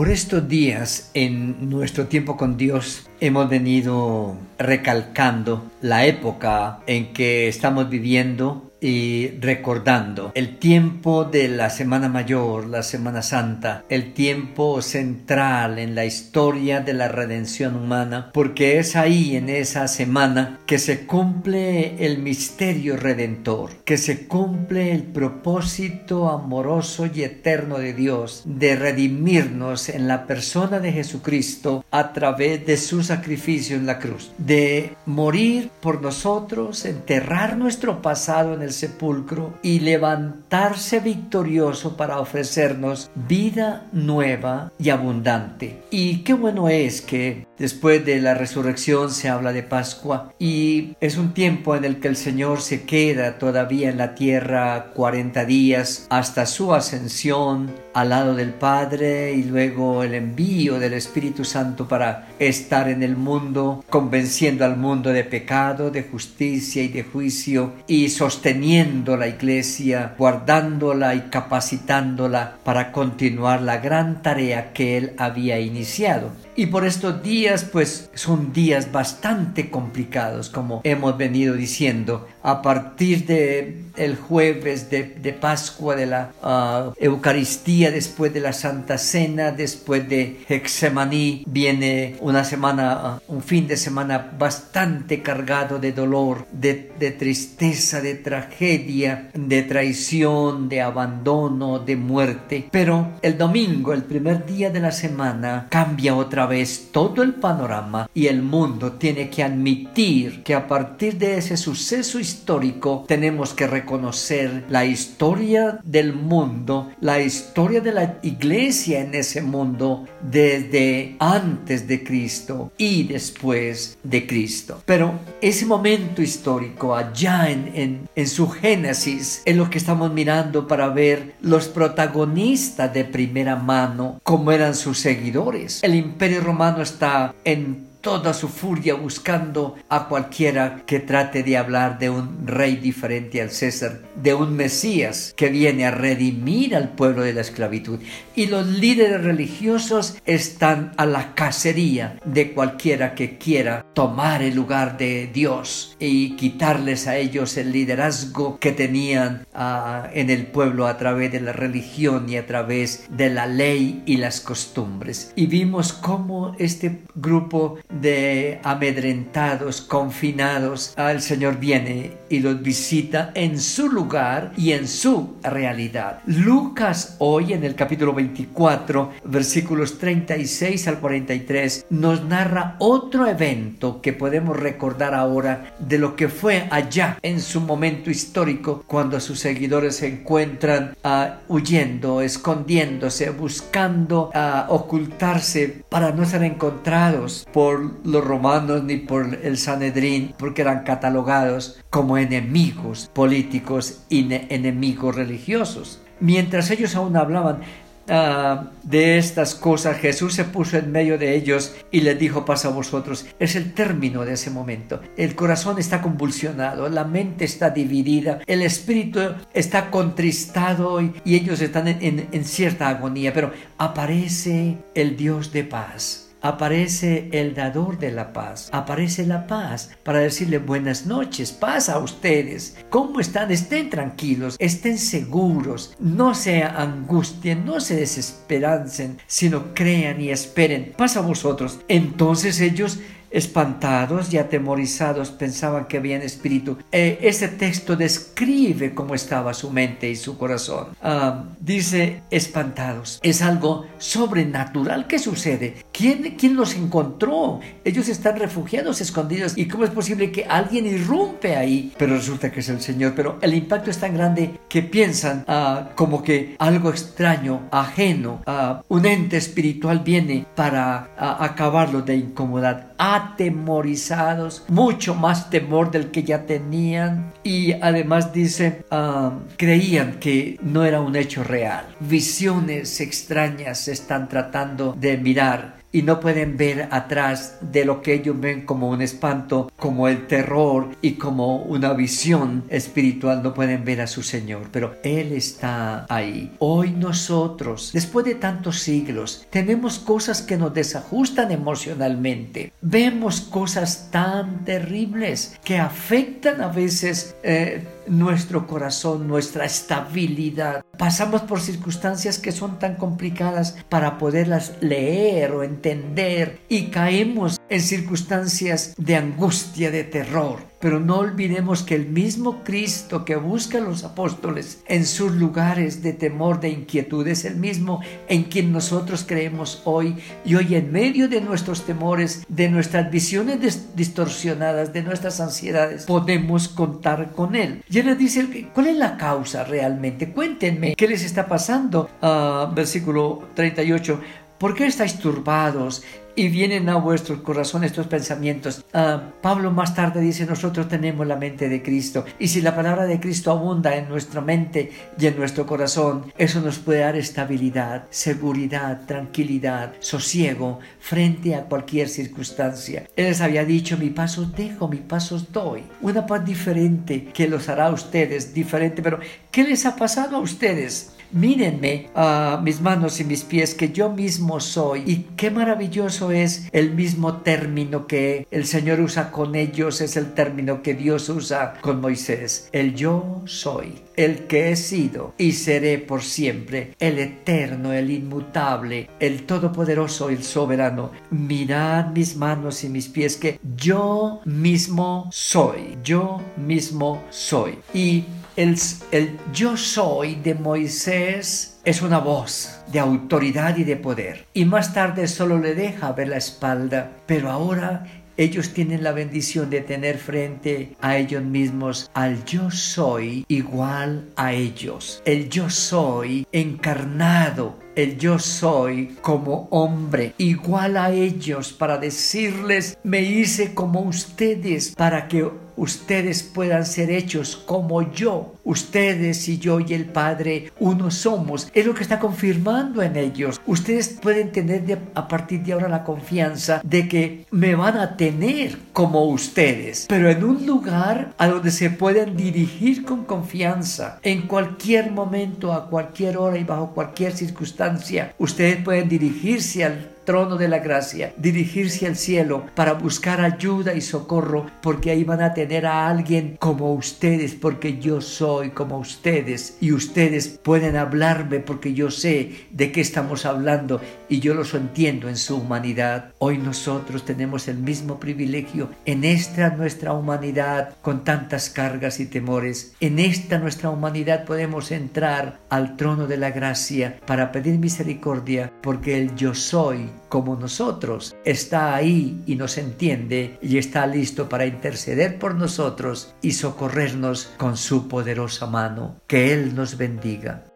Por estos días, en nuestro tiempo con Dios, hemos venido recalcando la época en que estamos viviendo y recordando el tiempo de la Semana Mayor, la Semana Santa, el tiempo central en la historia de la redención humana, porque es ahí en esa semana que se cumple el misterio redentor, que se cumple el propósito amoroso y eterno de Dios de redimirnos en la persona de Jesucristo a través de sus sacrificio en la cruz, de morir por nosotros, enterrar nuestro pasado en el sepulcro y levantarse victorioso para ofrecernos vida nueva y abundante. Y qué bueno es que después de la resurrección se habla de Pascua y es un tiempo en el que el Señor se queda todavía en la tierra 40 días hasta su ascensión al lado del Padre y luego el envío del Espíritu Santo para estar en el mundo, convenciendo al mundo de pecado, de justicia y de juicio y sosteniendo la iglesia, guardándola y capacitándola para continuar la gran tarea que él había iniciado. Y por estos días, pues son días bastante complicados, como hemos venido diciendo. A partir de el jueves de, Pascua, de la ah, Eucaristía, después de la Santa Cena, después de Hexemaní, viene una semana, ah, un fin de semana bastante cargado de dolor, de, de tristeza, de tragedia, de traición, de abandono, de muerte. Pero el domingo, el primer día de la semana, cambia otra vez todo el panorama y el mundo tiene que admitir que a partir de ese suceso histórico tenemos que reconocer la historia del mundo, la historia de la iglesia en ese mundo desde antes de Cristo y después de Cristo. Pero ese momento histórico allá en, en, en su génesis es lo que estamos mirando para ver los protagonistas de primera mano, como eran sus seguidores. El imperio romano está en toda su furia buscando a cualquiera que trate de hablar de un rey diferente al César, de un Mesías que viene a redimir al pueblo de la esclavitud. Y los líderes religiosos están a la cacería de cualquiera que quiera tomar el lugar de Dios y quitarles a ellos el liderazgo que tenían ah, en el pueblo a través de la religión y a través de la ley y las costumbres. Y vimos cómo este grupo de amedrentados, confinados, el Señor viene y los visita en su lugar y en su realidad. Lucas hoy en el capítulo 24, versículos 36 al 43, nos narra otro evento que podemos recordar ahora de lo que fue allá en su momento histórico cuando sus seguidores se encuentran uh, huyendo, escondiéndose, buscando uh, ocultarse para no ser encontrados por los romanos ni por el Sanedrín, porque eran catalogados como enemigos políticos y enemigos religiosos. Mientras ellos aún hablaban ah, de estas cosas, Jesús se puso en medio de ellos y les dijo, pasa a vosotros. Es el término de ese momento. El corazón está convulsionado, la mente está dividida, el espíritu está contristado y, ellos están en cierta agonía, pero aparece el Dios de paz aparece el dador de la paz, aparece la paz para decirle buenas noches, paz a ustedes, ¿cómo están? Estén tranquilos, estén seguros, no se angustien, no se desesperancen, sino crean y esperen, paz a vosotros. Entonces ellos espantados y atemorizados pensaban que habían espíritu. Eh, ese texto describe cómo estaba su mente y su corazón. Ah, dice espantados. Es algo sobrenatural que sucede. ¿Quién, ¿Quién los encontró? Ellos están refugiados, escondidos. ¿Y cómo es posible que alguien irrumpe ahí? Pero resulta que es el Señor. Pero el impacto es tan grande que piensan ah, como que algo extraño, ajeno, uh, un ente espiritual viene para acabarlo de incomodar atemorizados, mucho más temor del que ya tenían y además dice, ah, creían que no era un hecho real. Visiones extrañas están tratando de mirar y no pueden ver atrás de lo que ellos ven como un espanto, como el terror y como una visión espiritual, no pueden ver a su Señor, pero Él está ahí. Hoy nosotros, después de tantos siglos, tenemos cosas que nos desajustan emocionalmente, vemos cosas tan terribles que afectan a veces eh, nuestro corazón, nuestra estabilidad. Pasamos por circunstancias que son tan complicadas para poderlas leer o entender y caemos en circunstancias de angustia, de terror. Pero no olvidemos que el mismo Cristo que busca a los apóstoles en sus lugares de temor, de inquietud, es el mismo en quien nosotros creemos hoy. Y hoy en medio de nuestros temores, de nuestras visiones distorsionadas, de nuestras ansiedades, podemos contar con Él. Y Él les dice, ¿cuál es la causa realmente? Cuéntenme, ¿qué les está pasando? Ah, versículo 38. ¿Por qué estáis turbados y vienen a vuestros corazones estos pensamientos. Ah, Pablo más tarde dice, nosotros tenemos la mente de Cristo y si la palabra de Cristo abunda en nuestra mente y en nuestro corazón, eso nos puede dar estabilidad, seguridad, tranquilidad, sosiego frente a cualquier circunstancia. Él les había dicho, mi paso dejo, mi paso doy. Una paz diferente que los hará a ustedes, diferente, pero ¿qué les ha pasado a ustedes? Mírenme a mis manos y mis pies, que yo mismo soy. Y qué maravilloso es el mismo término que el Señor usa con ellos, es el término que Dios usa con Moisés. El yo soy, el que he sido y seré por siempre, el eterno, el inmutable, el todopoderoso, el soberano. Mirad mis manos y mis pies, que yo mismo soy, yo mismo soy. Y el, yo soy de Moisés es una voz de autoridad y de poder. Y más tarde solo le deja ver la espalda, pero ahora ellos tienen la bendición de tener frente a ellos mismos al yo soy igual a ellos. El yo soy encarnado el yo soy como hombre igual a ellos para decirles me hice como ustedes para que ustedes puedan ser hechos como yo. Ustedes y yo y el Padre uno somos. Es lo que está confirmando en ellos. Ustedes pueden tener a partir de ahora la confianza de que me van a tener como ustedes, pero en un lugar a donde se pueden dirigir con confianza en cualquier momento, a cualquier hora y bajo cualquier circunstancia. Ustedes pueden dirigirse al trono de la gracia, dirigirse al cielo para buscar ayuda y socorro, porque ahí van a tener a alguien como ustedes, porque yo soy como ustedes, y ustedes pueden hablarme porque yo sé de qué estamos hablando y yo los entiendo en su humanidad. Hoy nosotros tenemos el mismo privilegio en esta nuestra humanidad con tantas cargas y temores. En esta nuestra humanidad podemos entrar al trono de la gracia para pedir misericordia porque el yo soy como nosotros, está ahí y nos entiende y está listo para interceder por nosotros y socorrernos con su poderosa mano. Que Él nos bendiga.